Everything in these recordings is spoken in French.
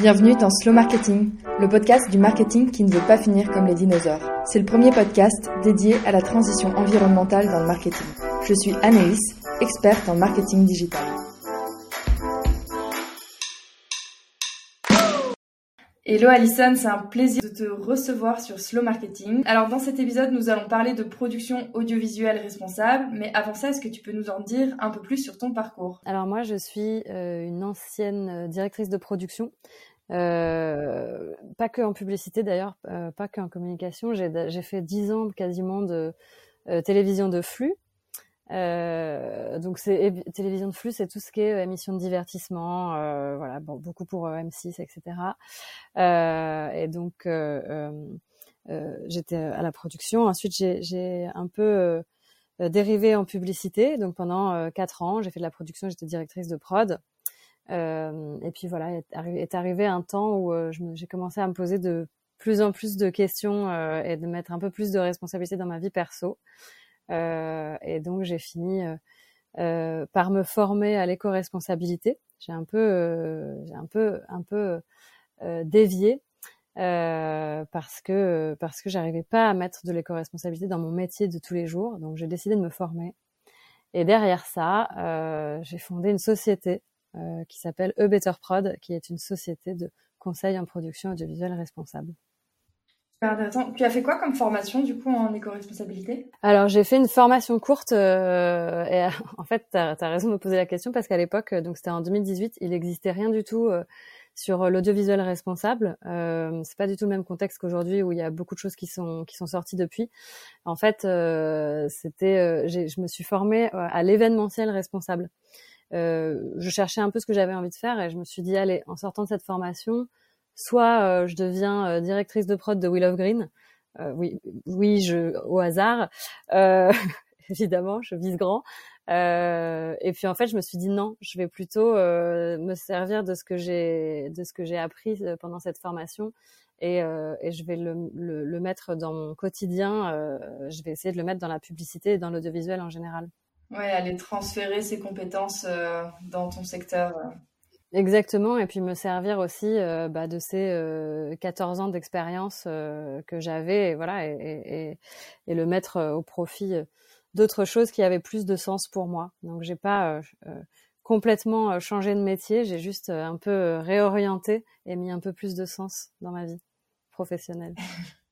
Bienvenue dans Slow Marketing, le podcast du marketing qui ne veut pas finir comme les dinosaures. C'est le premier podcast dédié à la transition environnementale dans le marketing. Je suis Anaïs, experte en marketing digital. Hello Alison, c'est un plaisir de te recevoir sur Slow Marketing. Alors dans cet épisode, nous allons parler de production audiovisuelle responsable, mais avant ça, est-ce que tu peux nous en dire un peu plus sur ton parcours? Alors moi, je suis euh, une ancienne euh, directrice de production, euh, pas que en publicité d'ailleurs, pas que en communication. J'ai fait dix ans quasiment de télévision de flux. Euh, donc c'est télévision de flux, c'est tout ce qui est euh, émission de divertissement, euh, voilà, bon, beaucoup pour euh, M6, etc. Euh, et donc j'étais à la production. Ensuite j'ai un peu dérivé en publicité. Donc pendant quatre ans, j'ai fait de la production, j'étais directrice de prod. et puis voilà, est arrivé, est arrivé un temps où j'ai commencé à me poser de plus en plus de questions et de mettre un peu plus de responsabilités dans ma vie perso. Euh, et donc j'ai fini euh, euh, par me former à l'éco-responsabilité. J'ai un peu, j'ai un peu, un peu dévié euh, parce que parce que j'arrivais pas à mettre de l'éco-responsabilité dans mon métier de tous les jours. Donc j'ai décidé de me former. Et derrière ça, euh, j'ai fondé une société euh, qui s'appelle E Better Prod, qui est une société de conseil en production audiovisuelle responsable. Tu as fait quoi comme formation du coup en éco-responsabilité? Alors j'ai fait une formation courte euh, et en fait tu as, raison de me poser la question parce qu'à l'époque, euh, donc c'était en 2018, il n'existait rien du tout euh, sur l'audiovisuel responsable. Euh, c'est pas du tout le même contexte qu'aujourd'hui où il y a beaucoup de choses qui sont qui sont sorties depuis. En fait, c'était, je me suis formée à l'événementiel responsable. je cherchais un peu ce que j'avais envie de faire et je me suis dit allez, en sortant de cette formation, soit euh, je deviens euh, directrice de prod de Will of Green. Euh, oui, oui, je au hasard. évidemment, je vise grand. Euh, et puis en fait, je me suis dit non, je vais plutôt euh, me servir de ce que j'ai de ce que j'ai appris pendant cette formation et, euh, et je vais le, le, le, mettre dans mon quotidien. je vais essayer de le mettre dans la publicité et dans l'audiovisuel en général. Ouais, aller transférer ses compétences dans ton secteur. Exactement, et puis me servir aussi euh, bah, de ces euh, 14 ans d'expérience euh, que j'avais, et voilà, et, et, le mettre euh, au profit d'autres choses qui avaient plus de sens pour moi. Donc j'ai pas complètement changé de métier, j'ai juste un peu réorienté et mis un peu plus de sens dans ma vie professionnelle.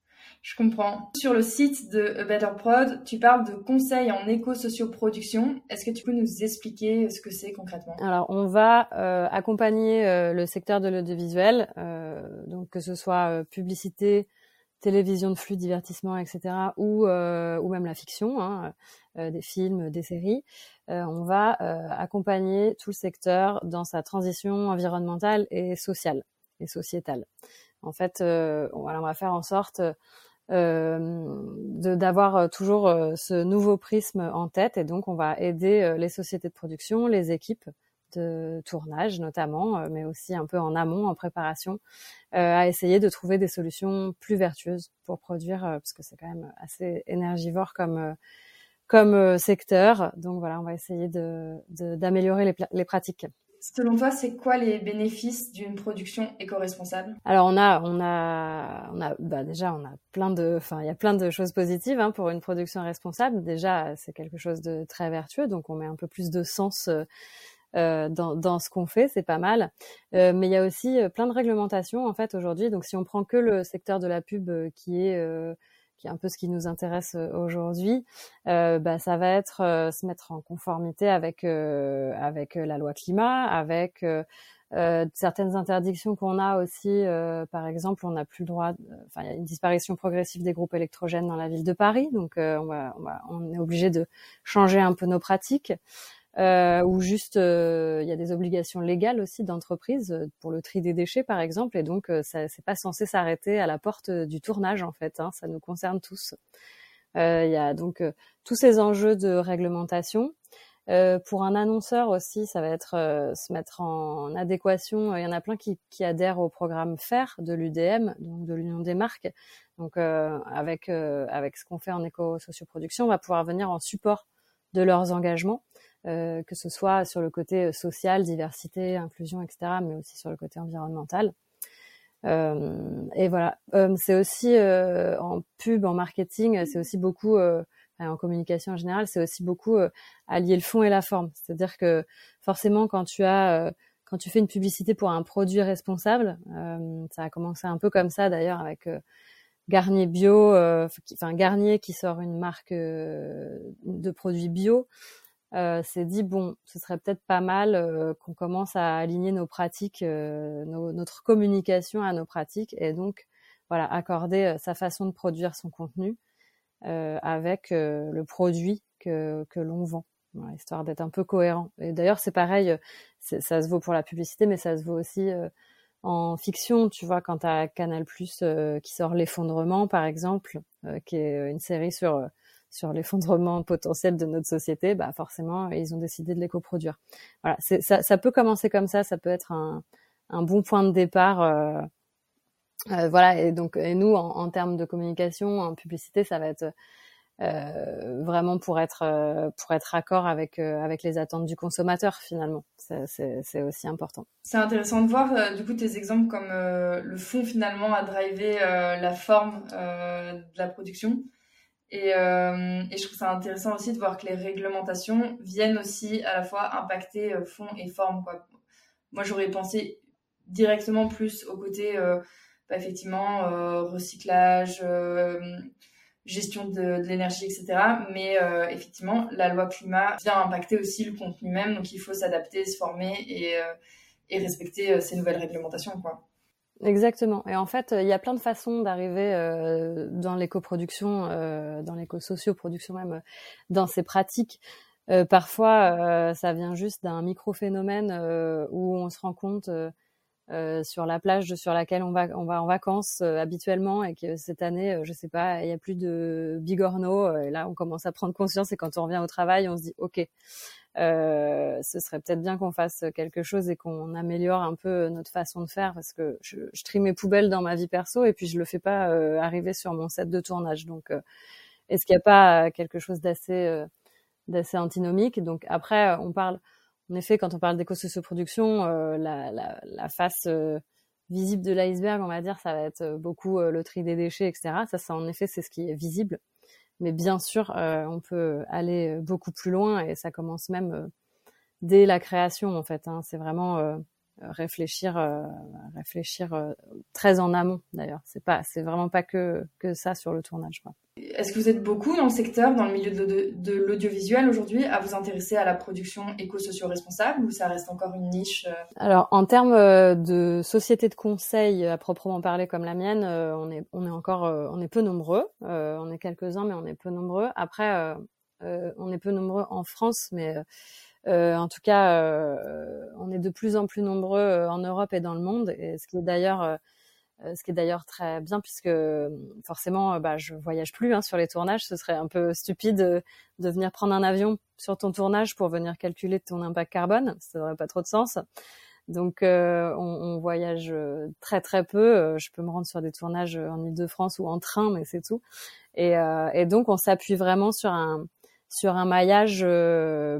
Je comprends. Sur le site de A Better Prod, tu parles de conseils en éco-socioproduction. Est-ce que tu peux nous expliquer ce que c'est concrètement? Alors, on va euh, accompagner euh, le secteur de l'audiovisuel, euh, donc que ce soit euh, publicité, télévision de flux, divertissement, etc., ou, euh, même la fiction, hein, des films, des séries. on va accompagner tout le secteur dans sa transition environnementale et sociale et sociétale. En fait, on va faire en sorte euh, d'avoir euh, toujours euh, ce nouveau prisme en tête et donc on va aider les sociétés de production, les équipes de tournage notamment, mais aussi un peu en amont, en préparation, à essayer de trouver des solutions plus vertueuses pour produire, parce que c'est quand même assez énergivore comme comme secteur. Donc voilà, on va essayer de d'améliorer les, les pratiques. Selon toi, c'est quoi les bénéfices d'une production éco-responsable? Alors on a, on a, on a, bah déjà on a plein de, enfin il y a plein de choses positives hein, pour une production responsable. Déjà c'est quelque chose de très vertueux, donc on met un peu plus de sens. Euh, dans, ce qu'on fait, c'est pas mal. Euh, mais il y a aussi euh, plein de réglementations en fait aujourd'hui. Donc si on prend que le secteur de la pub qui est un peu ce qui nous intéresse euh, aujourd'hui, euh, bah, ça va être euh, se mettre en conformité avec avec la loi climat, avec euh, certaines interdictions qu'on a aussi, euh, par exemple, on n'a plus le droit, enfin, il y a une disparition progressive des groupes électrogènes dans la ville de Paris, donc euh, on, va, on, va, on, est obligé de changer un peu nos pratiques euh, ou juste euh, il y a des obligations légales aussi d'entreprise euh, pour le tri des déchets par exemple et donc euh, ça c'est pas censé s'arrêter à la porte du tournage en fait hein, ça nous concerne tous. Il y a donc tous ces enjeux de réglementation. Pour un annonceur aussi ça va être se mettre en adéquation. Il y en a plein qui, qui adhèrent au programme FAIR de l'UDM donc de l'Union des marques. Donc avec avec ce qu'on fait en éco-socioproduction on va pouvoir venir en support de leurs engagements euh, que ce soit sur le côté euh, social, diversité, inclusion, etc., mais aussi sur le côté environnemental. et voilà, c'est aussi en pub, en marketing, c'est aussi beaucoup en communication en général, c'est aussi beaucoup allier le fond et la forme. C'est-à-dire que forcément, quand tu as quand tu fais une publicité pour un produit responsable, ça a commencé un peu comme ça d'ailleurs avec Garnier Bio, enfin Garnier qui sort une marque de produits bio. Euh, s'est dit bon, ce serait peut-être pas mal euh, qu'on commence à aligner nos pratiques, euh, notre communication à nos pratiques, et donc voilà, accorder sa façon de produire son contenu avec le produit que, que l'on vend, histoire d'être un peu cohérent. Et d'ailleurs, c'est pareil, ça se vaut pour la publicité, mais ça se vaut aussi en fiction, tu vois, quand tu as Canal Plus qui sort L'effondrement, par exemple, qui est une série sur sur l'effondrement potentiel de notre société, bah forcément, ils ont décidé de les coproduire. Voilà, ça, ça peut commencer comme ça, ça peut être un, bon point de départ. Euh, euh, voilà, et donc, nous, en, termes de communication, en publicité, ça va être euh, vraiment pour être euh, pour être raccord avec euh, avec les attentes du consommateur finalement. C'est aussi important. C'est intéressant de voir du coup tes exemples comme le fond finalement à driver la forme de la production et, euh, et, je trouve ça intéressant aussi de voir que les réglementations viennent aussi à la fois impacter euh, fond et forme. Moi, j'aurais pensé directement plus au côté, euh, bah, effectivement, recyclage, gestion de, l'énergie, etc. Mais effectivement, la loi climat vient impacter aussi le contenu même, donc il faut s'adapter, se former et, et respecter ces nouvelles réglementations. Quoi. Exactement. Et en fait, il y a plein de façons d'arriver euh, dans l'éco-production, euh, dans l'éco-socio-production même, dans ces pratiques. Euh, parfois, euh, ça vient juste d'un micro-phénomène euh, où on se rend compte sur la plage sur laquelle on va, on va en vacances habituellement et que cette année, je sais pas, il y a plus de bigorneaux. et là, on commence à prendre conscience et quand on revient au travail, on se dit, ok, euh, ce serait peut-être bien qu'on fasse quelque chose et qu'on améliore un peu notre façon de faire parce que je, je, trie mes poubelles dans ma vie perso et puis je le fais pas euh, arriver sur mon set de tournage. Donc, euh, est-ce qu'il n'y a pas quelque chose d'assez d'assez antinomique? Donc après, on parle, en effet, quand on parle d'éco-socioproduction, la, la, face visible de l'iceberg, on va dire, ça va être beaucoup le tri des déchets, etc. Ça, en effet, c'est ce qui est visible. Mais bien sûr, euh, on peut aller beaucoup plus loin et ça commence même euh, dès la création en fait. Hein. C'est vraiment euh, réfléchir, réfléchir très en amont d'ailleurs. C'est pas, c'est vraiment pas que que ça sur le tournage. Quoi. Est-ce que vous êtes beaucoup dans le secteur, dans le milieu de, de, l'audiovisuel aujourd'hui, à vous intéresser à la production éco-socio-responsable ou ça reste encore une niche euh? Alors, en termes euh, de société de conseil à proprement parler comme la mienne, euh, on est, on est encore, on est peu nombreux. on est quelques-uns, mais on est peu nombreux. Après, on est peu nombreux en France, mais en tout cas, on est de plus en plus nombreux en Europe et dans le monde. Et ce qui est d'ailleurs euh, ce qui est d'ailleurs très bien puisque forcément, euh, bah, je voyage plus hein, sur les tournages. Ce serait un peu stupide de, venir prendre un avion sur ton tournage pour venir calculer ton impact carbone. Ça n'aurait pas trop de sens. Donc, euh, on, on, voyage très très peu. Je peux me rendre sur des tournages en Ile-de-France ou en train, mais c'est tout. Et, euh, et, donc, on s'appuie vraiment sur un sur un maillage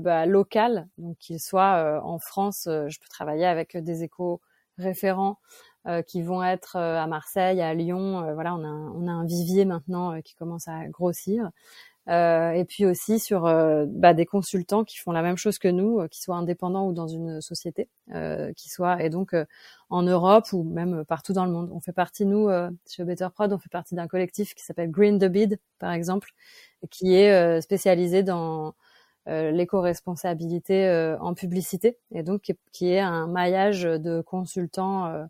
bah, local, donc qu'il soit en France. je peux travailler avec des échos référents euh, qui vont être euh, à Marseille, à Lyon. Euh, voilà, on a, on a un vivier maintenant qui commence à grossir. et puis aussi sur bah, des consultants qui font la même chose que nous, qui soient indépendants ou dans une société, qui soient et donc en Europe ou même partout dans le monde. On fait partie nous chez Better Prod, on fait partie d'un collectif qui s'appelle Green the Bid, par exemple, qui est spécialisé dans euh, l'éco-responsabilité en publicité et donc qui, est un maillage de consultants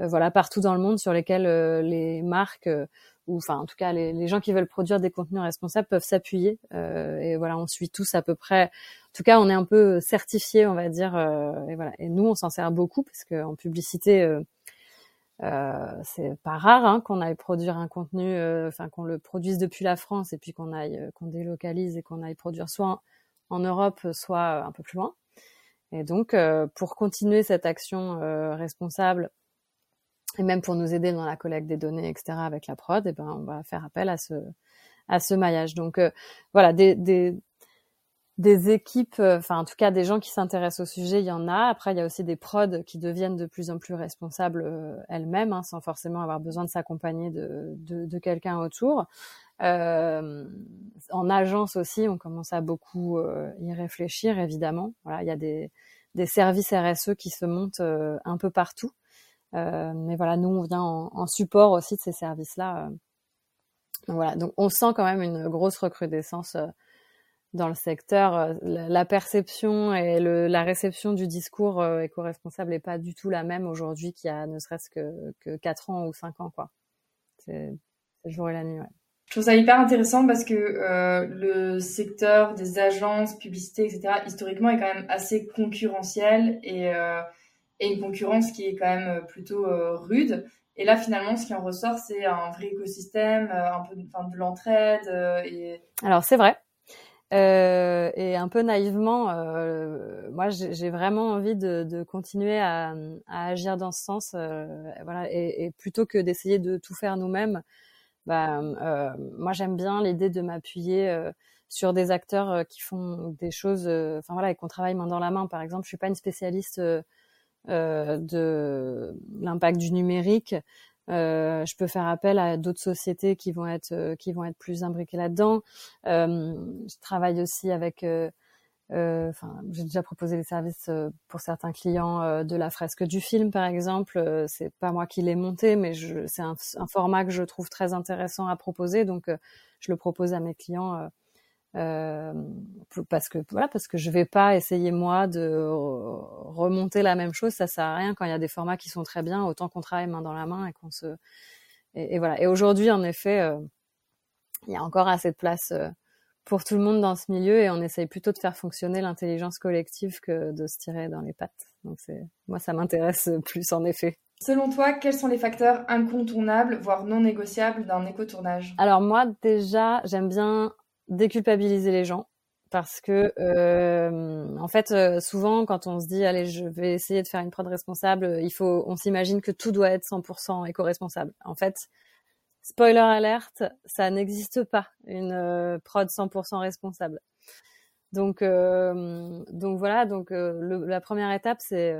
euh, voilà partout dans le monde sur lesquels euh, les marques euh, ou enfin en tout cas les, gens qui veulent produire des contenus responsables peuvent s'appuyer et voilà on suit tous à peu près en tout cas on est un peu certifié on va dire et voilà. Et nous on s'en sert beaucoup parce que en publicité euh, c'est pas rare hein, qu'on aille produire un contenu, enfin qu'on le produise depuis la France et puis qu'on aille, qu'on délocalise et qu'on aille produire soit en, Europe, soit un peu plus loin. Et donc, euh, pour continuer cette action responsable et même pour nous aider dans la collecte des données, etc. avec la prod, et eh ben on va faire appel à ce à ce maillage. Donc euh, voilà, des, des des équipes, enfin en tout cas des gens qui s'intéressent au sujet, il y en a. Après, il y a aussi des prods qui deviennent de plus en plus responsables elles-mêmes, hein, sans forcément avoir besoin de s'accompagner de, de, de quelqu'un autour. Euh, en agence aussi, on commence à beaucoup y réfléchir, évidemment. Voilà, il y a des, des services RSE qui se montent un peu partout. Euh, mais voilà, nous, on vient en, en support aussi de ces services-là. Donc voilà, donc on sent quand même une grosse recrudescence dans le secteur, euh, la perception et le, la réception du discours euh, éco-responsable n'est pas du tout la même aujourd'hui qu'il y a ne serait-ce que, que 4 ans ou 5 ans. quoi. C'est le jour et la nuit. Ouais. Je trouve ça hyper intéressant parce que euh, le secteur des agences, publicité, etc., historiquement est quand même assez concurrentiel et, euh, et une concurrence qui est quand même plutôt euh, rude. Et là, finalement, ce qui en ressort, c'est un vrai écosystème, un peu de, de l'entraide. et... Alors, c'est vrai. Euh, et un peu naïvement, euh, moi, j'ai vraiment envie de, continuer à, agir dans ce sens, euh, voilà, et, plutôt que d'essayer de tout faire nous-mêmes, bah, moi, j'aime bien l'idée de m'appuyer sur des acteurs qui font des choses, enfin voilà, et qu'on travaille main dans la main. Par exemple, je suis pas une spécialiste de l'impact du numérique. Euh, je peux faire appel à d'autres sociétés qui vont être euh, qui vont être plus imbriquées là-dedans. Euh, je travaille aussi avec euh, enfin, j'ai déjà proposé des services pour certains clients de la fresque du film, par exemple. c'est pas moi qui l'ai monté, mais c'est un, un, format que je trouve très intéressant à proposer, donc je le propose à mes clients euh, parce que voilà, parce que je vais pas essayer moi de remonter la même chose, ça sert à rien quand il y a des formats qui sont très bien, autant qu'on travaille main dans la main et qu'on se et, et, voilà. Et aujourd'hui, en effet, euh, il y a encore assez de place euh, pour tout le monde dans ce milieu et on essaye plutôt de faire fonctionner l'intelligence collective que de se tirer dans les pattes. Donc c'est moi, ça m'intéresse plus en effet. Selon toi, quels sont les facteurs incontournables, voire non négociables d'un écotournage? Alors moi, déjà, j'aime bien déculpabiliser les gens parce que euh, en fait euh, souvent quand on se dit allez je vais essayer de faire une prod responsable il faut on s'imagine que tout doit être 100% éco-responsable. En fait spoiler alerte ça n'existe pas une euh, prod 100% responsable. Donc euh, donc voilà donc le, la première étape c'est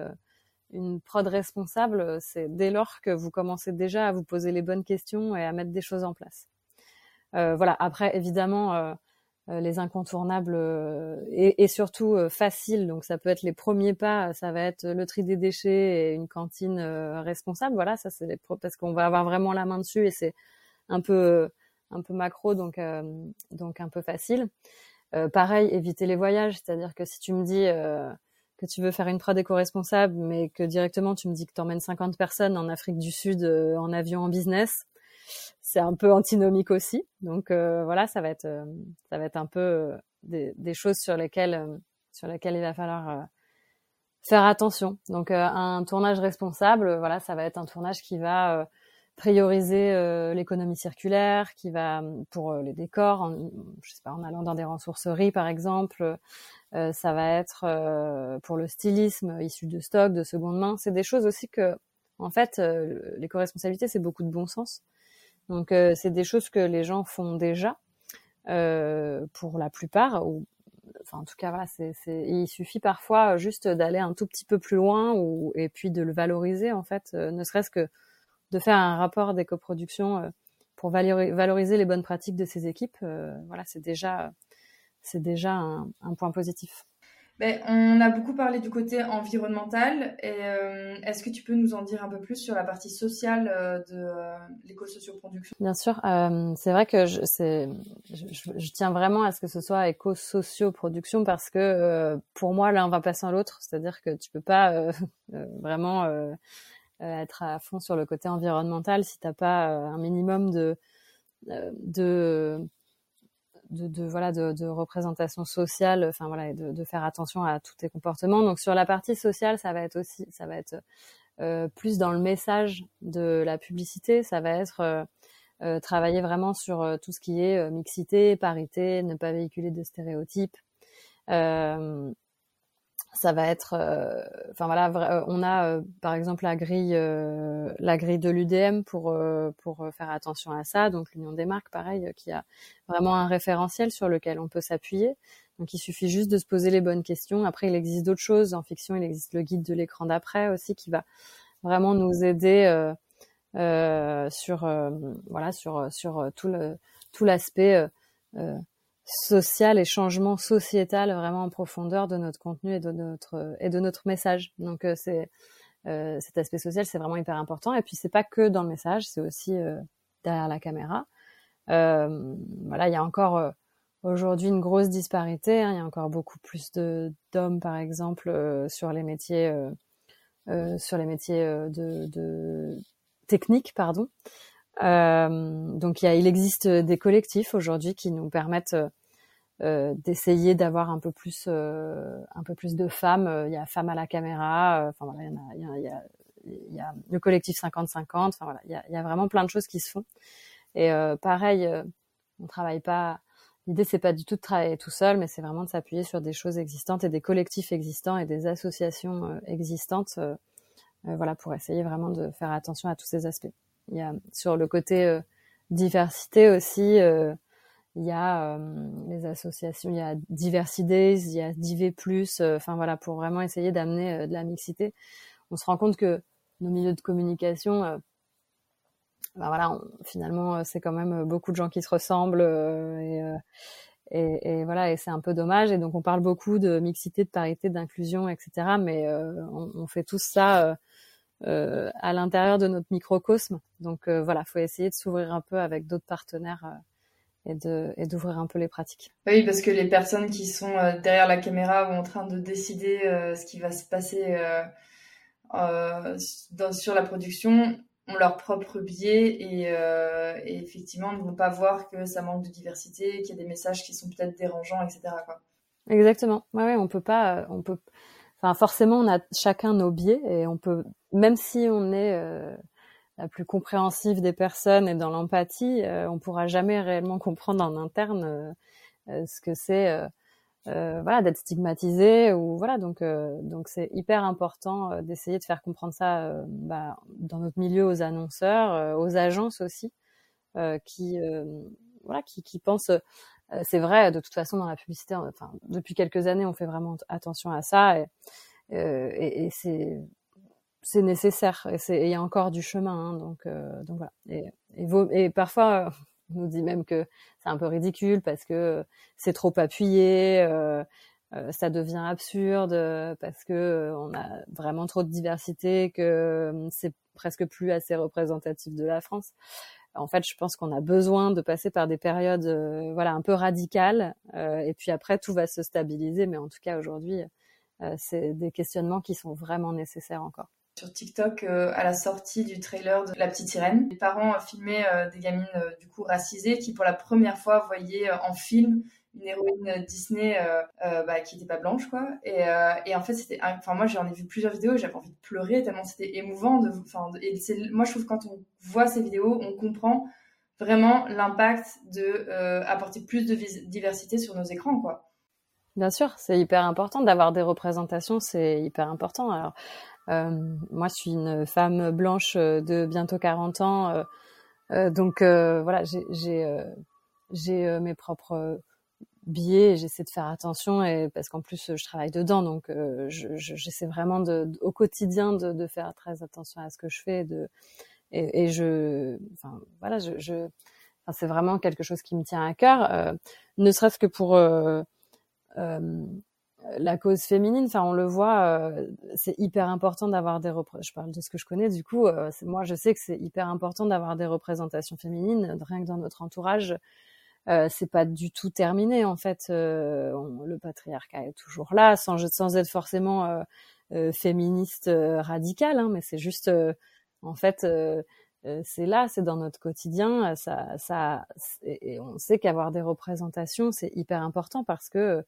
une prod responsable c'est dès lors que vous commencez déjà à vous poser les bonnes questions et à mettre des choses en place voilà. Après, évidemment, euh, euh, les incontournables et, surtout faciles. Donc, ça peut être les premiers pas. Ça va être le tri des déchets et une cantine responsable. Voilà, ça c'est parce qu'on va avoir vraiment la main dessus et c'est un peu macro, donc un peu facile. Euh, pareil, éviter les voyages, c'est-à-dire que si tu me dis euh, que tu veux faire une prod éco-responsable, mais que directement tu me dis que tu emmènes 50 personnes en Afrique du Sud euh, en avion en business, c'est un peu antinomique aussi. Donc euh, voilà, ça va être euh, ça va être un peu euh, des, choses sur lesquelles sur lesquelles il va falloir faire attention. Donc un tournage responsable, voilà, ça va être un tournage qui va prioriser l'économie circulaire, qui va pour les décors, en, je sais pas, en allant dans des ressourceries par exemple. ça va être pour le stylisme issu de stock, de seconde main. C'est des choses aussi que, en fait, l'éco-responsabilité, c'est beaucoup de bon sens. Donc euh, c'est des choses que les gens font déjà euh, pour la plupart. Ou, enfin en tout cas voilà, c'est, il suffit parfois juste d'aller un tout petit peu plus loin ou et puis de le valoriser en fait, euh, ne serait-ce que de faire un rapport d'éco-production euh, pour valoriser les bonnes pratiques de ces équipes. Euh, voilà, c'est déjà c'est déjà un point positif. Ben, on a beaucoup parlé du côté environnemental. Euh, est-ce que tu peux nous en dire un peu plus sur la partie sociale euh, de euh, l'éco-socioproduction Bien sûr. Euh, c'est vrai que je, je, je, tiens vraiment à ce que ce soit éco-socioproduction parce que euh, pour moi, l'un va pas sans l'autre. C'est-à-dire que tu peux pas euh, vraiment être à fond sur le côté environnemental si t'as pas un minimum de de de, de, voilà de, représentation sociale enfin voilà de, faire attention à tous tes comportements. Donc sur la partie sociale ça va être aussi ça va être euh, plus dans le message de la publicité. Ça va être euh, euh, travailler vraiment sur tout ce qui est mixité parité ne pas véhiculer de stéréotypes ça va être, euh, enfin voilà, euh, on a euh, par exemple la grille, la grille de l'UDM pour pour faire attention à ça. Donc l'Union des marques, pareil, qui a vraiment un référentiel sur lequel on peut s'appuyer. Donc il suffit juste de se poser les bonnes questions. Après, il existe d'autres choses. En fiction, il existe le guide de l'écran d'après aussi qui va vraiment nous aider sur voilà sur sur tout le tout l'aspect social et changement sociétal vraiment en profondeur de notre contenu et de notre et de notre message. Donc c'est cet aspect social, c'est vraiment hyper important. Et puis c'est pas que dans le message, c'est aussi derrière la caméra. voilà, il y a encore aujourd'hui une grosse disparité. Hein. Il y a encore beaucoup plus de d'hommes, par exemple, euh, sur les métiers, euh, euh, sur les métiers de, de techniques, pardon. Donc il, y a, il existe des collectifs aujourd'hui qui nous permettent d'essayer d'avoir un peu plus, un peu plus de femmes. Il y a femmes à la caméra. Enfin voilà, il y, a, y y a, le collectif 50-50. Enfin voilà, il y a, y a vraiment plein de choses qui se font. Et pareil, on travaille pas L'idée, c'est pas du tout de travailler tout seul, mais c'est vraiment de s'appuyer sur des choses existantes et des collectifs existants et des associations euh, existantes, euh, euh, voilà, pour essayer vraiment de faire attention à tous ces aspects. Il y a sur le côté diversité aussi, il y a les associations, il y a Diversity il y a Div+, enfin voilà, pour vraiment essayer d'amener de la mixité. On se rend compte que nos milieux de communication bah voilà, finalement, euh, c'est quand même euh, beaucoup de gens qui se ressemblent euh, et, voilà, et c'est un peu dommage. Et donc, on parle beaucoup de mixité, de parité, d'inclusion, etc. Mais on, fait tout ça euh, à l'intérieur de notre microcosme. Donc euh, voilà, faut essayer de s'ouvrir un peu avec d'autres partenaires et de et d'ouvrir un peu les pratiques. Oui, parce que les personnes qui sont derrière la caméra ou en train de décider ce qui va se passer dans, sur la production, ont leur propre biais et, euh, et, effectivement ne vont pas voir que ça manque de diversité, qu'il y a des messages qui sont peut-être dérangeants, etc. Quoi. Exactement. Ouais, ouais, on peut pas, euh, on peut, forcément on a chacun nos biais et on peut, même si on est euh, la plus compréhensive des personnes et dans l'empathie, euh, on pourra jamais réellement comprendre en interne euh, ce que c'est voilà d'être stigmatisé ou voilà donc donc c'est hyper important d'essayer de faire comprendre ça bah, dans notre milieu aux annonceurs aux agences aussi qui voilà qui pensent c'est vrai de toute façon dans la publicité enfin depuis quelques années on fait vraiment attention à ça et, et, et c'est c'est nécessaire et il y a encore du chemin hein, donc donc voilà et, et, et parfois on nous dit même que c'est un peu ridicule parce que c'est trop appuyé, euh, euh, ça devient absurde parce que euh, on a vraiment trop de diversité, que c'est presque plus assez représentatif de la France. En fait, je pense qu'on a besoin de passer par des périodes, voilà, un peu radicales, et puis après tout va se stabiliser. Mais en tout cas, aujourd'hui, c'est des questionnements qui sont vraiment nécessaires encore sur TikTok euh, à la sortie du trailer de La Petite Sirène. Les parents filmaient euh, des gamines euh, du coup racisées qui pour la première fois voyaient en film une héroïne Disney bah, qui n'était pas blanche quoi. Et, et en fait c'était, enfin moi j'en ai vu plusieurs vidéos, j'avais envie de pleurer tellement c'était émouvant. De, et moi je trouve que quand on voit ces vidéos, on comprend vraiment l'impact de apporter plus de diversité sur nos écrans quoi. Bien sûr, c'est hyper important d'avoir des représentations, c'est hyper important. Alors euh, moi, je suis une femme blanche euh, de bientôt 40 ans, euh, donc voilà, j'ai mes propres biais, j'essaie de faire attention et parce qu'en plus je travaille dedans, donc j'essaie vraiment de, au quotidien de, de, faire très attention à ce que je fais, de et, et je, enfin voilà, je, je enfin, c'est vraiment quelque chose qui me tient à cœur, euh, ne serait-ce que pour euh, la cause féminine, enfin on le voit, euh, c'est hyper important d'avoir des je parle de ce que je connais du coup, euh, moi je sais que c'est hyper important d'avoir des représentations féminines, rien que dans notre entourage, euh, c'est pas du tout terminé en fait, le patriarcat est toujours là, sans, être forcément féministe radical, hein, mais c'est juste en fait c'est là, c'est dans notre quotidien, ça, ça, et on sait qu'avoir des représentations c'est hyper important parce que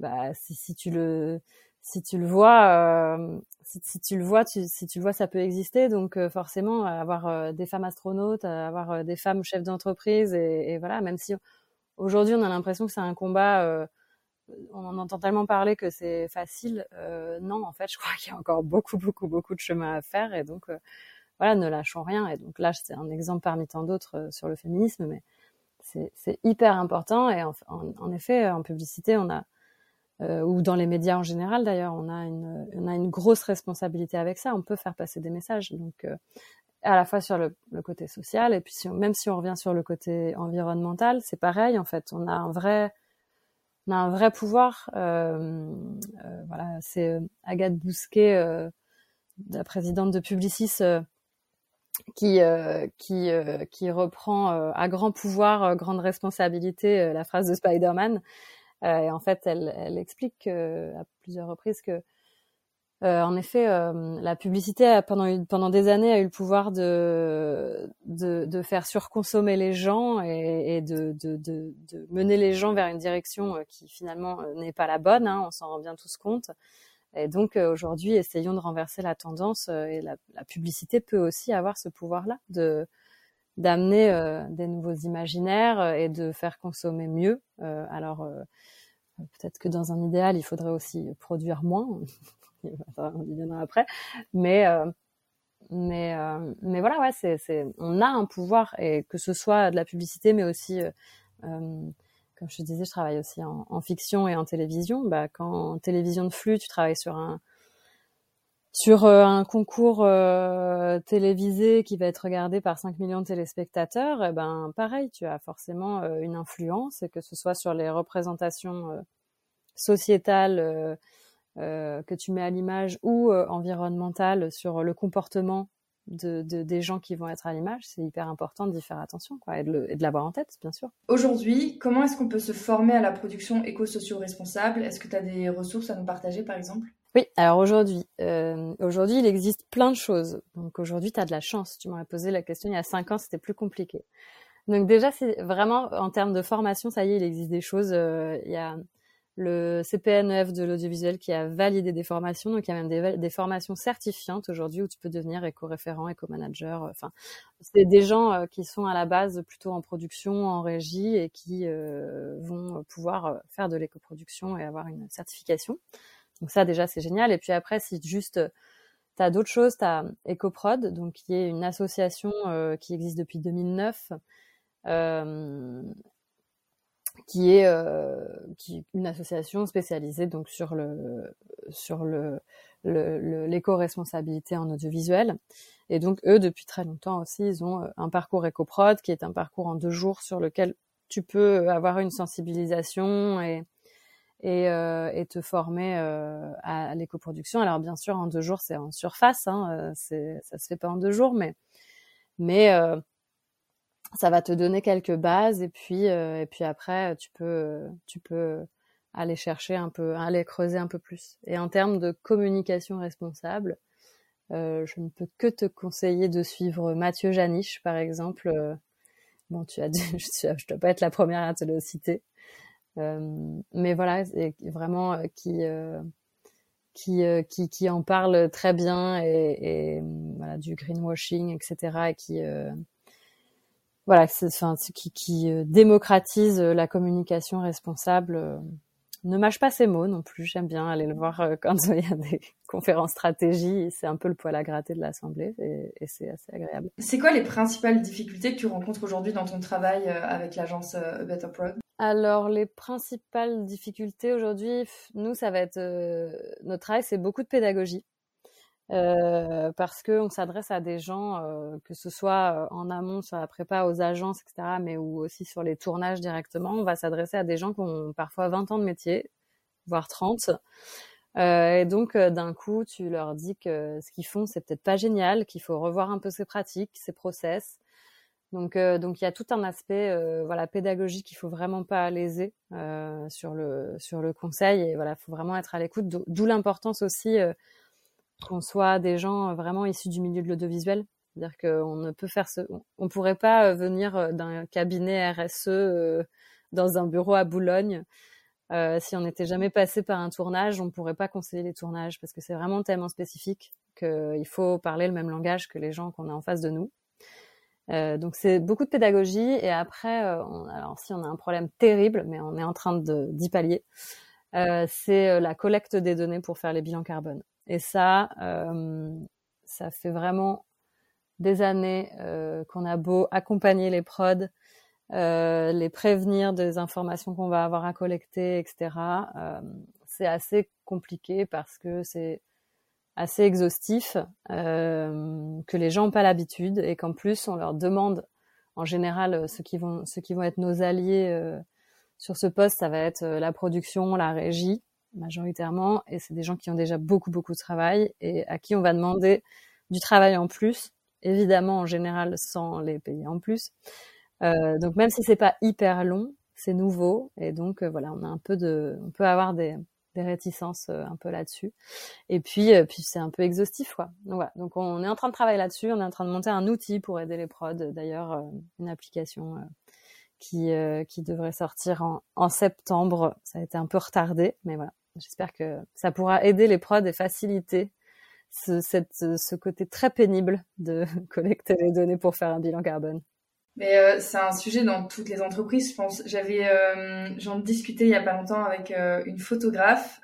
bah si, si tu le si tu le vois euh, si, si, tu le vois tu, si tu le vois ça peut exister. Donc euh, forcément avoir euh, des femmes astronautes avoir des femmes chefs d'entreprise et, et, voilà même si aujourd'hui on a l'impression que c'est un combat on en entend tellement parler que c'est facile non en fait je crois qu'il y a encore beaucoup beaucoup beaucoup de chemin à faire et donc voilà ne lâchons rien. Et donc là c'est un exemple parmi tant d'autres sur le féminisme mais c'est hyper important. Et en, en effet en publicité on a ou dans les médias en général d'ailleurs, on a une, on a une grosse responsabilité avec ça. On peut faire passer des messages. Donc à la fois sur le, le côté social et puis si même si on revient sur le côté environnemental, c'est pareil en fait. On a un vrai on a un vrai pouvoir. Euh, euh, voilà, c'est euh, Agathe Bousquet, euh, la présidente de Publicis, euh, qui qui qui reprend à grand pouvoir, grande responsabilité la phrase de Spider-Man. Et en fait, elle, elle explique à plusieurs reprises que euh, en effet, euh, la publicité a, pendant pendant des années a eu le pouvoir de de, de faire surconsommer les gens et, et de, de, de, de, mener les gens vers une direction euh, qui finalement n'est pas la bonne. Hein, on s'en rend bien tous compte. Et donc aujourd'hui, essayons de renverser la tendance. et la, la, publicité peut aussi avoir ce pouvoir-là de d'amener des nouveaux imaginaires et de faire consommer mieux. alors peut-être que dans un idéal, il faudrait aussi produire moins. on y viendra après. Mais euh, mais euh, mais voilà, ouais, c'est c'est on a un pouvoir et que ce soit de la publicité, mais aussi euh, comme je te disais, je travaille aussi en, en, fiction et en télévision. Bah, quand en télévision de flux, tu travailles sur un sur un concours euh, télévisé qui va être regardé par 5 millions de téléspectateurs, eh ben pareil, tu as forcément une influence, que ce soit sur les représentations sociétales euh, que tu mets à l'image ou euh, environnementale sur le comportement de, de, des gens qui vont être à l'image, c'est hyper important d'y faire attention quoi, et de, l'avoir en tête, bien sûr. Aujourd'hui, comment est-ce qu'on peut se former à la production éco-socio-responsable Est-ce que tu as des ressources à nous partager, par exemple? Oui, alors aujourd'hui, euh, aujourd'hui, il existe plein de choses. Donc aujourd'hui, tu as de la chance. Tu m'aurais posé la question il y a cinq ans, c'était plus compliqué. Donc déjà, c'est vraiment en termes de formation, ça y est, il existe des choses. Euh, il y a le CPNF de l'audiovisuel qui a validé des formations. Donc, il y a même des, formations certifiantes aujourd'hui où tu peux devenir éco-référent, éco-manager. Enfin, c'est des gens euh, qui sont à la base plutôt en production, en régie et qui euh, vont pouvoir faire de l'éco-production et avoir une certification. Donc ça, déjà, c'est génial. Et puis après, si juste tu as d'autres choses, tu as EcoProd, donc qui est une association qui existe depuis 2009 qui est euh, qui une association spécialisée donc sur le sur le l'éco-responsabilité en audiovisuel. Et donc eux, depuis très longtemps aussi, ils ont euh, un parcours EcoProd qui est un parcours en deux jours sur lequel tu peux avoir une sensibilisation et et, euh, et te former euh, à l'éco-production. Alors bien sûr, en deux jours, c'est en surface, hein, euh, c'est ça se fait pas en deux jours, mais mais ça va te donner quelques bases et puis et puis après tu peux tu peux aller chercher un peu aller creuser un peu plus. Et en termes de communication responsable euh, je ne peux que te conseiller de suivre Mathieu Janiche par exemple. Bon tu as dit, je, je dois pas être la première à te le citer mais voilà vraiment euh, qui qui, qui, qui en parle très bien et, voilà du greenwashing etc et qui voilà, enfin, qui, euh, démocratise euh, la communication responsable. Euh, ne mâche pas ses mots non plus. J'aime bien aller le voir quand il y a des conférences stratégie. C'est un peu le poil à gratter de l'Assemblée et, et c'est assez agréable. C'est quoi les principales difficultés que tu rencontres aujourd'hui dans ton travail avec l'agence Better Prod alors les principales difficultés aujourd'hui, nous ça va être notre travail, c'est beaucoup de pédagogie. Euh, parce que on s'adresse à des gens, euh, que ce soit euh, en amont sur la prépa, aux agences, etc., mais ou aussi sur les tournages directement. On va s'adresser à des gens qui ont parfois 20 ans de métier, voire 30. et donc, d'un coup, tu leur dis que ce qu'ils font, c'est peut-être pas génial, qu'il faut revoir un peu ses pratiques, ses process. Donc, donc il y a tout un aspect, voilà, pédagogique qu'il faut vraiment pas léser sur le sur le conseil. Et voilà, faut vraiment être à l'écoute. D'où l'importance aussi qu'on soit des gens vraiment issus du milieu de l'audiovisuel. C'est-à-dire qu'on ne peut faire ce, on pourrait pas euh, venir euh, d'un cabinet RSE euh, dans un bureau à Boulogne. Euh, si on n'était jamais passé par un tournage, on pourrait pas conseiller les tournages parce que c'est vraiment tellement spécifique qu'il faut parler le même langage que les gens qu'on a en face de nous. Euh, donc c'est beaucoup de pédagogie et après, on, alors si on a un problème terrible, mais on est en train d'y pallier, c'est la collecte des données pour faire les bilans carbone. Et ça, euh, ça fait vraiment des années euh, qu'on a beau accompagner les prods, euh, les prévenir des informations qu'on va avoir à collecter, etc. c'est assez compliqué parce que c'est assez exhaustif, euh, que les gens n'ont pas l'habitude et qu'en plus on leur demande en général ceux qui vont ceux qui vont être nos alliés euh, sur ce poste, ça va être euh, la production, la régie majoritairement et c'est des gens qui ont déjà beaucoup beaucoup de travail et à qui on va demander du travail en plus, évidemment en général sans les payer en plus. Euh, donc même si c'est pas hyper long, c'est nouveau et donc euh, voilà, on a un peu de, on peut avoir des, des réticences euh, un peu là-dessus. Et puis, euh, puis c'est un peu exhaustif, quoi. Donc voilà. Donc on est en train de travailler là-dessus. On est en train de monter un outil pour aider les prods. D'ailleurs, une application qui qui devrait sortir en, septembre. Ça a été un peu retardé, mais voilà. J'espère que ça pourra aider les prods et faciliter ce, cette, ce côté très pénible de collecter les données pour faire un bilan carbone. Mais euh, c'est un sujet dans toutes les entreprises, je pense. J'avais, euh, j'en discutais il y a pas longtemps avec euh, une photographe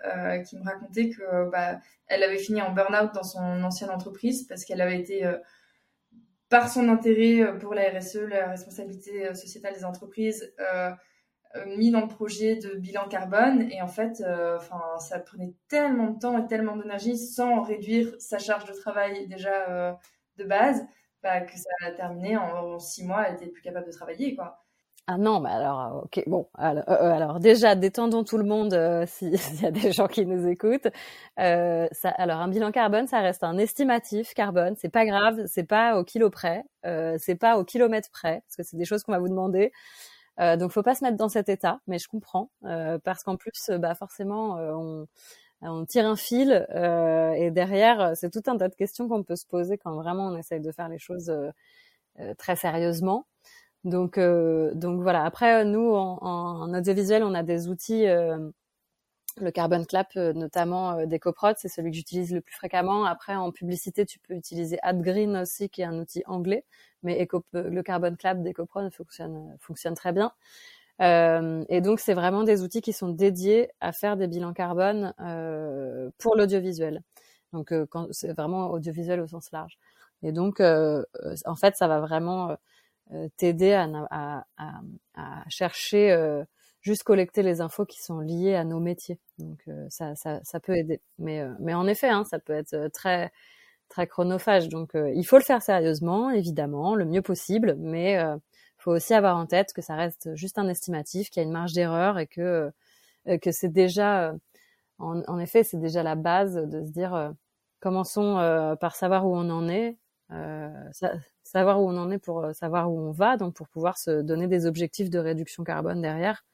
qui me racontait que bah, elle avait fini en burn-out dans son ancienne entreprise parce qu'elle avait été, par son intérêt pour la RSE, la responsabilité sociétale des entreprises, mis dans le projet de bilan carbone et en fait, ça prenait tellement de temps et tellement d'énergie sans réduire sa charge de travail déjà de base que ça a terminé en, six mois, elle était plus capable de travailler, quoi. Ah non, mais alors, euh, ok, bon, alors, euh, euh, alors déjà, détendons tout le monde s'il y a des gens qui nous écoutent. Alors, un bilan carbone, ça reste un estimatif carbone. C'est pas grave, c'est pas au kilo près, c'est pas au kilomètre près, parce que c'est des choses qu'on va vous demander. Euh, donc, faut pas se mettre dans cet état, mais je comprends, parce qu'en plus, bah forcément, on on tire un fil euh, et derrière, c'est tout un tas de questions qu'on peut se poser quand vraiment on essaye de faire les choses euh, euh, très sérieusement. Donc, donc voilà. Après, nous, en, en, audiovisuel, on a des outils. le Carbon Clap, notamment d'EcoProd, c'est celui que j'utilise le plus fréquemment. Après, en publicité, tu peux utiliser AdGreen aussi, qui est un outil anglais, mais le Carbon Clap d'EcoProd fonctionne, fonctionne très bien. Euh, et donc, c'est vraiment des outils qui sont dédiés à faire des bilans carbone euh, pour l'audiovisuel. Donc, euh, c'est vraiment audiovisuel au sens large. Et donc, euh, en fait, ça va vraiment euh, t'aider à, à, à, à, chercher, juste collecter les infos qui sont liées à nos métiers. Donc, ça, ça, ça, peut aider. Mais, mais en effet, hein, ça peut être très très chronophage. Donc, il faut le faire sérieusement, évidemment, le mieux possible, mais faut aussi avoir en tête que ça reste juste un estimatif, qu'il y a une marge d'erreur et que euh, que c'est déjà, euh, en, effet, c'est déjà la base de se dire euh, commençons par savoir où on en est, savoir où on en est pour savoir où on va, donc pour pouvoir se donner des objectifs de réduction carbone derrière.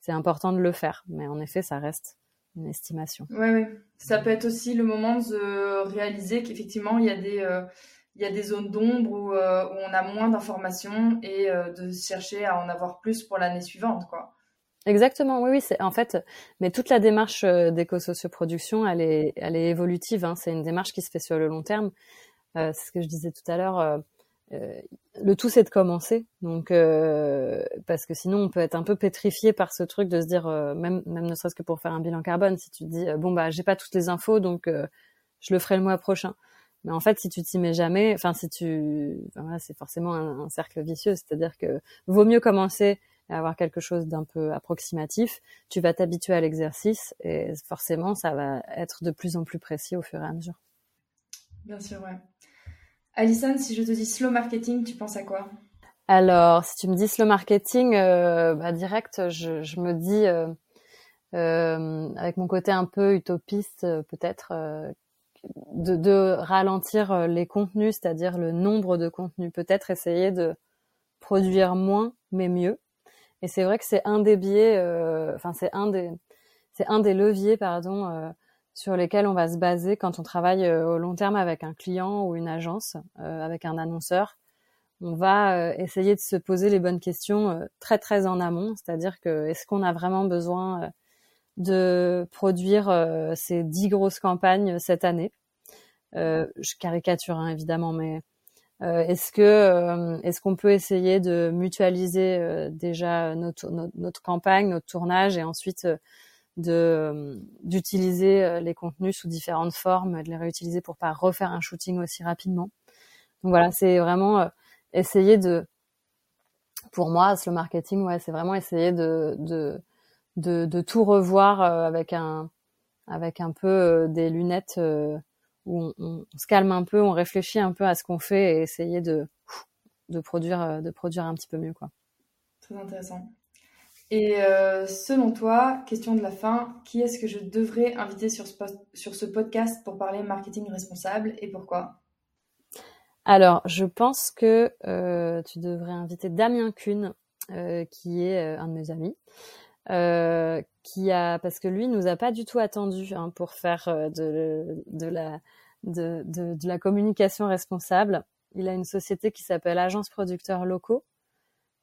C'est important de le faire, mais en effet, ça reste une estimation. Ouais, ouais. Ça peut être aussi le moment de réaliser qu'effectivement, il y a des il y a des zones d'ombre euh, où, on a moins d'informations et euh, de chercher à en avoir plus pour l'année suivante, quoi. Exactement, oui, oui, c'est en fait, mais toute la démarche euh, d'éco-socioproduction, elle est, elle est évolutive. Hein, c'est une démarche qui se fait sur le long terme. c'est ce que je disais tout à l'heure. le tout, c'est de commencer. Donc, parce que sinon, on peut être un peu pétrifié par ce truc de se dire, même, même ne serait-ce que pour faire un bilan carbone, si tu te dis, bon bah, j'ai pas toutes les infos, donc je le ferai le mois prochain. Mais en fait, si tu t'y mets jamais, enfin si tu, enfin, c'est forcément un, cercle vicieux. C'est-à-dire que vaut mieux commencer à avoir quelque chose d'un peu approximatif. Tu vas t'habituer à l'exercice et forcément, ça va être de plus en plus précis au fur et à mesure. Bien sûr, ouais. Alison, si je te dis slow marketing, tu penses à quoi? Alors, si tu me dis slow marketing, euh, bah, direct, je, je me dis, euh, euh, avec mon côté un peu utopiste, peut-être, de, de, ralentir euh, les contenus, c'est-à-dire le nombre de contenus. Peut-être essayer de produire moins mais mieux. Et c'est vrai que c'est un des biais, euh, enfin c'est un des, c'est un des leviers, pardon, euh, sur lesquels on va se baser quand on travaille au long terme avec un client ou une agence, avec un annonceur. On va essayer de se poser les bonnes questions très très en amont, c'est-à-dire que est-ce qu'on a vraiment besoin de produire euh, ces dix grosses campagnes cette année. Euh, je caricature hein, évidemment, mais euh, est-ce que est-ce qu'on peut essayer de mutualiser déjà notre, notre, campagne, notre tournage, et ensuite de d'utiliser les contenus sous différentes formes, de les réutiliser pour pas refaire un shooting aussi rapidement? Donc voilà, c'est vraiment essayer de, pour moi, le marketing, ouais, c'est vraiment essayer de, de de, de tout revoir euh, avec un, avec un peu des lunettes où on, se calme un peu, on réfléchit un peu à ce qu'on fait et essayer de de produire de produire un petit peu mieux quoi. Très intéressant. Et selon toi, question de la fin, qui est-ce que je devrais inviter sur ce, sur ce podcast pour parler marketing responsable et pourquoi? Alors, je pense que euh, tu devrais inviter Damien Kuhn, euh, qui est euh, un de mes amis, qui a parce que lui nous a pas du tout attendu hein, pour faire de, de la de, de, de, la communication responsable. Il a une société qui s'appelle Agence Producteurs Locaux.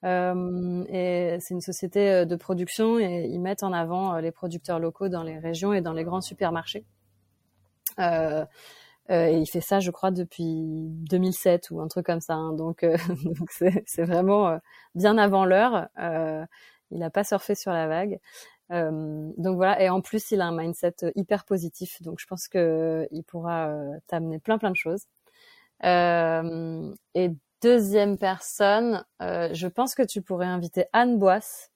et c'est une société de production et ils mettent en avant les producteurs locaux dans les régions et dans les grands supermarchés. Euh, euh, et il fait ça, je crois, depuis 2007 ou un truc comme ça. Hein. Donc, euh, c'est vraiment euh, bien avant l'heure. Il n'a pas surfé sur la vague. donc voilà. Et en plus, il a un mindset hyper positif. Donc, je pense que il pourra t'amener plein plein de choses. et deuxième personne, je pense que tu pourrais inviter Anne Boisse.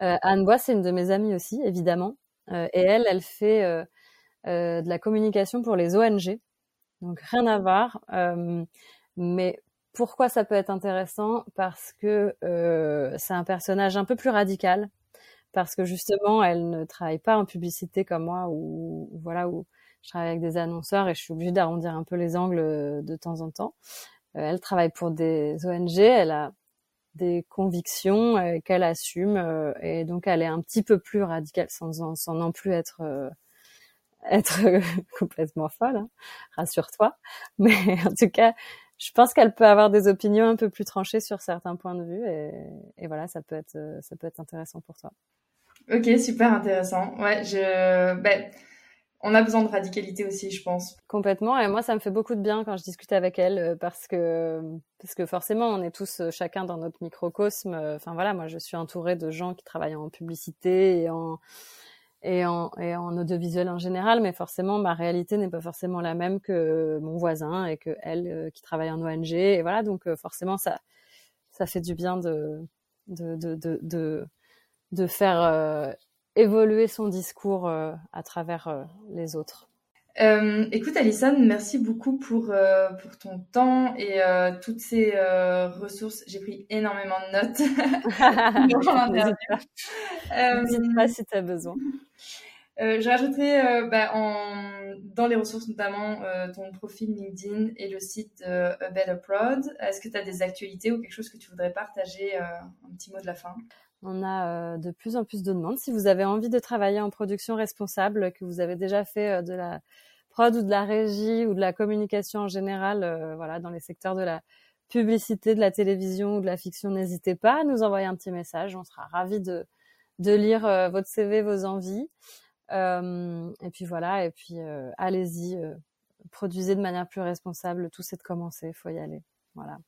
Anne Boisse, c'est une de mes amies aussi, évidemment. et elle, elle fait euh, de la communication pour les ONG. Donc rien à voir. Euh, mais pourquoi ça peut être intéressant? Parce que euh, c'est un personnage un peu plus radical. Parce que justement, elle ne travaille pas en publicité comme moi, ou voilà, où je travaille avec des annonceurs et je suis obligée d'arrondir un peu les angles de temps en temps. elle travaille pour des ONG, elle a des convictions qu'elle assume et donc elle est un petit peu plus radicale sans, non plus être être complètement folle, hein, rassure-toi. Mais en tout cas, je pense qu'elle peut avoir des opinions un peu plus tranchées sur certains points de vue et, et, voilà, ça peut être ça peut être intéressant pour toi. Ok, super intéressant. Ouais, je ben on a besoin de radicalité aussi, je pense. Complètement. Et moi, ça me fait beaucoup de bien quand je discute avec elle euh, parce que parce que forcément, on est tous euh, chacun dans notre microcosme. Enfin voilà, moi, je suis entourée de gens qui travaillent en publicité et en et en, audiovisuel en général, mais forcément ma réalité n'est pas forcément la même que mon voisin et que elle euh, qui travaille en ONG et voilà donc euh, forcément ça ça fait du bien de de de de de, faire euh, évoluer son discours à travers les autres. Euh, écoute Alison, merci beaucoup pour, euh, pour ton temps et euh, toutes ces ressources. J'ai pris énormément de notes N'hésite pas si tu as besoin. je rajouterai bah, en, dans les ressources notamment ton profil LinkedIn et le site A Better Prod. Est-ce que tu as des actualités ou quelque chose que tu voudrais partager Un petit mot de la fin? On a de plus en plus de demandes. Si vous avez envie de travailler en production responsable, que vous avez déjà fait de la prod ou de la régie ou de la communication en général, euh, voilà, dans les secteurs de la publicité, de la télévision ou de la fiction, n'hésitez pas à nous envoyer un petit message. On sera ravis de, de lire euh, votre CV, vos envies. Euh, et puis voilà, et puis allez-y, produisez de manière plus responsable. Tout c'est de commencer, faut y aller. Voilà.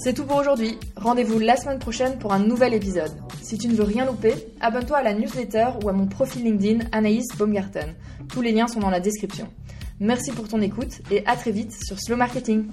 C'est tout pour aujourd'hui. Rendez-vous la semaine prochaine pour un nouvel épisode. Si tu ne veux rien louper, abonne-toi à la newsletter ou à mon profil LinkedIn Anaïs Baumgarten. Tous les liens sont dans la description. Merci pour ton écoute et à très vite sur Slow Marketing.